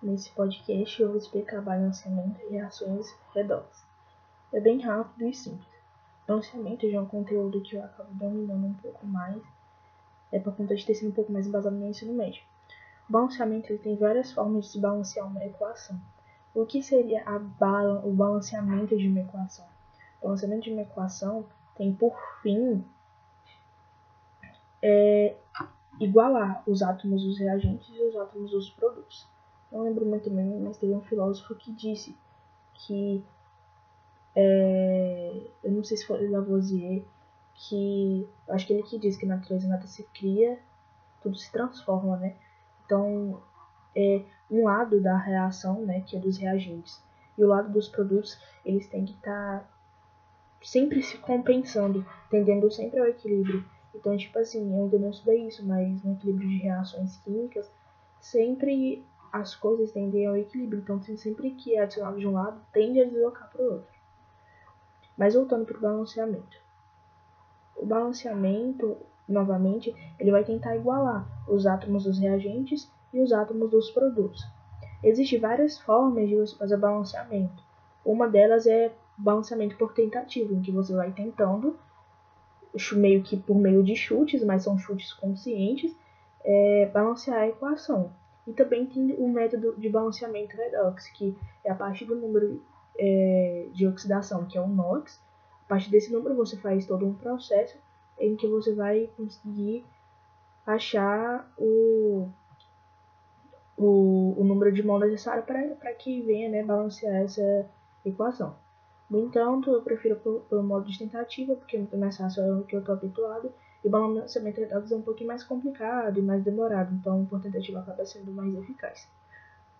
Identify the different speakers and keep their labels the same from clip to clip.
Speaker 1: Nesse podcast eu vou explicar balanceamento e reações redox. É bem rápido e simples. Balanceamento já é um conteúdo que eu acabo dominando um pouco mais, é por conta de ter sido um pouco mais embasado no ensino médio. O balanceamento ele tem várias formas de se balancear uma equação. O que seria bala o balanceamento de uma equação? O balanceamento de uma equação tem por fim é, igualar os átomos dos reagentes e os átomos dos produtos. Não lembro muito bem, mas teve um filósofo que disse que é, eu não sei se foi Lavoisier, que acho que ele que diz que na natureza nada se cria, tudo se transforma, né? Então, é um lado da reação, né, que é dos reagentes, e o lado dos produtos, eles têm que estar tá sempre se compensando, tendendo sempre ao equilíbrio. Então, tipo assim, eu ainda não estudei isso, mas no equilíbrio de reações químicas, sempre as coisas tendem ao equilíbrio. Então, sempre que é adicionado de um lado, tende a deslocar para o outro. Mas voltando para o balanceamento. O balanceamento, novamente, ele vai tentar igualar os átomos dos reagentes e os átomos dos produtos. Existem várias formas de você fazer balanceamento. Uma delas é balanceamento por tentativa, em que você vai tentando, meio que por meio de chutes, mas são chutes conscientes, é, balancear a equação. E também tem o método de balanceamento redox, que é a partir do número é, de oxidação, que é o NOx. A partir desse número você faz todo um processo em que você vai conseguir achar o, o, o número de mol necessário para que venha né, balancear essa equação. No entanto, eu prefiro pelo modo de tentativa, porque é muito mais fácil é que eu estou habituado, e o balanceamento de dados é um pouquinho mais complicado e mais demorado, então por tentativa acaba sendo mais eficaz.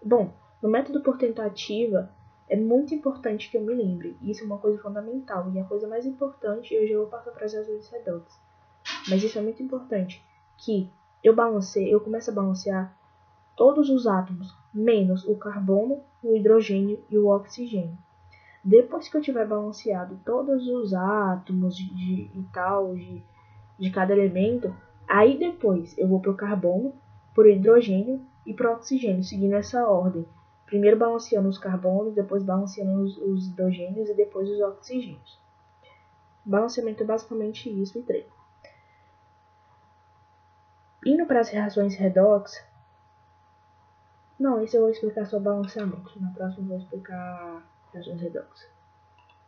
Speaker 1: Bom, no método por tentativa, é muito importante que eu me lembre, isso é uma coisa fundamental, e a coisa mais importante, eu já vou passar para as razões redox, mas isso é muito importante, que eu balanceio, eu começo a balancear todos os átomos, menos o carbono, o hidrogênio e o oxigênio. Depois que eu tiver balanceado todos os átomos de, de, e tal, de, de cada elemento, aí depois eu vou para o carbono, para o hidrogênio e para o oxigênio, seguindo essa ordem. Primeiro balanceando os carbonos, depois balanceando os, os hidrogênios e depois os oxigênios. Balanceamento é basicamente isso e treino. Indo para as reações redox. Não, isso eu vou explicar só balanceamento. Na próxima eu vou explicar reações redox.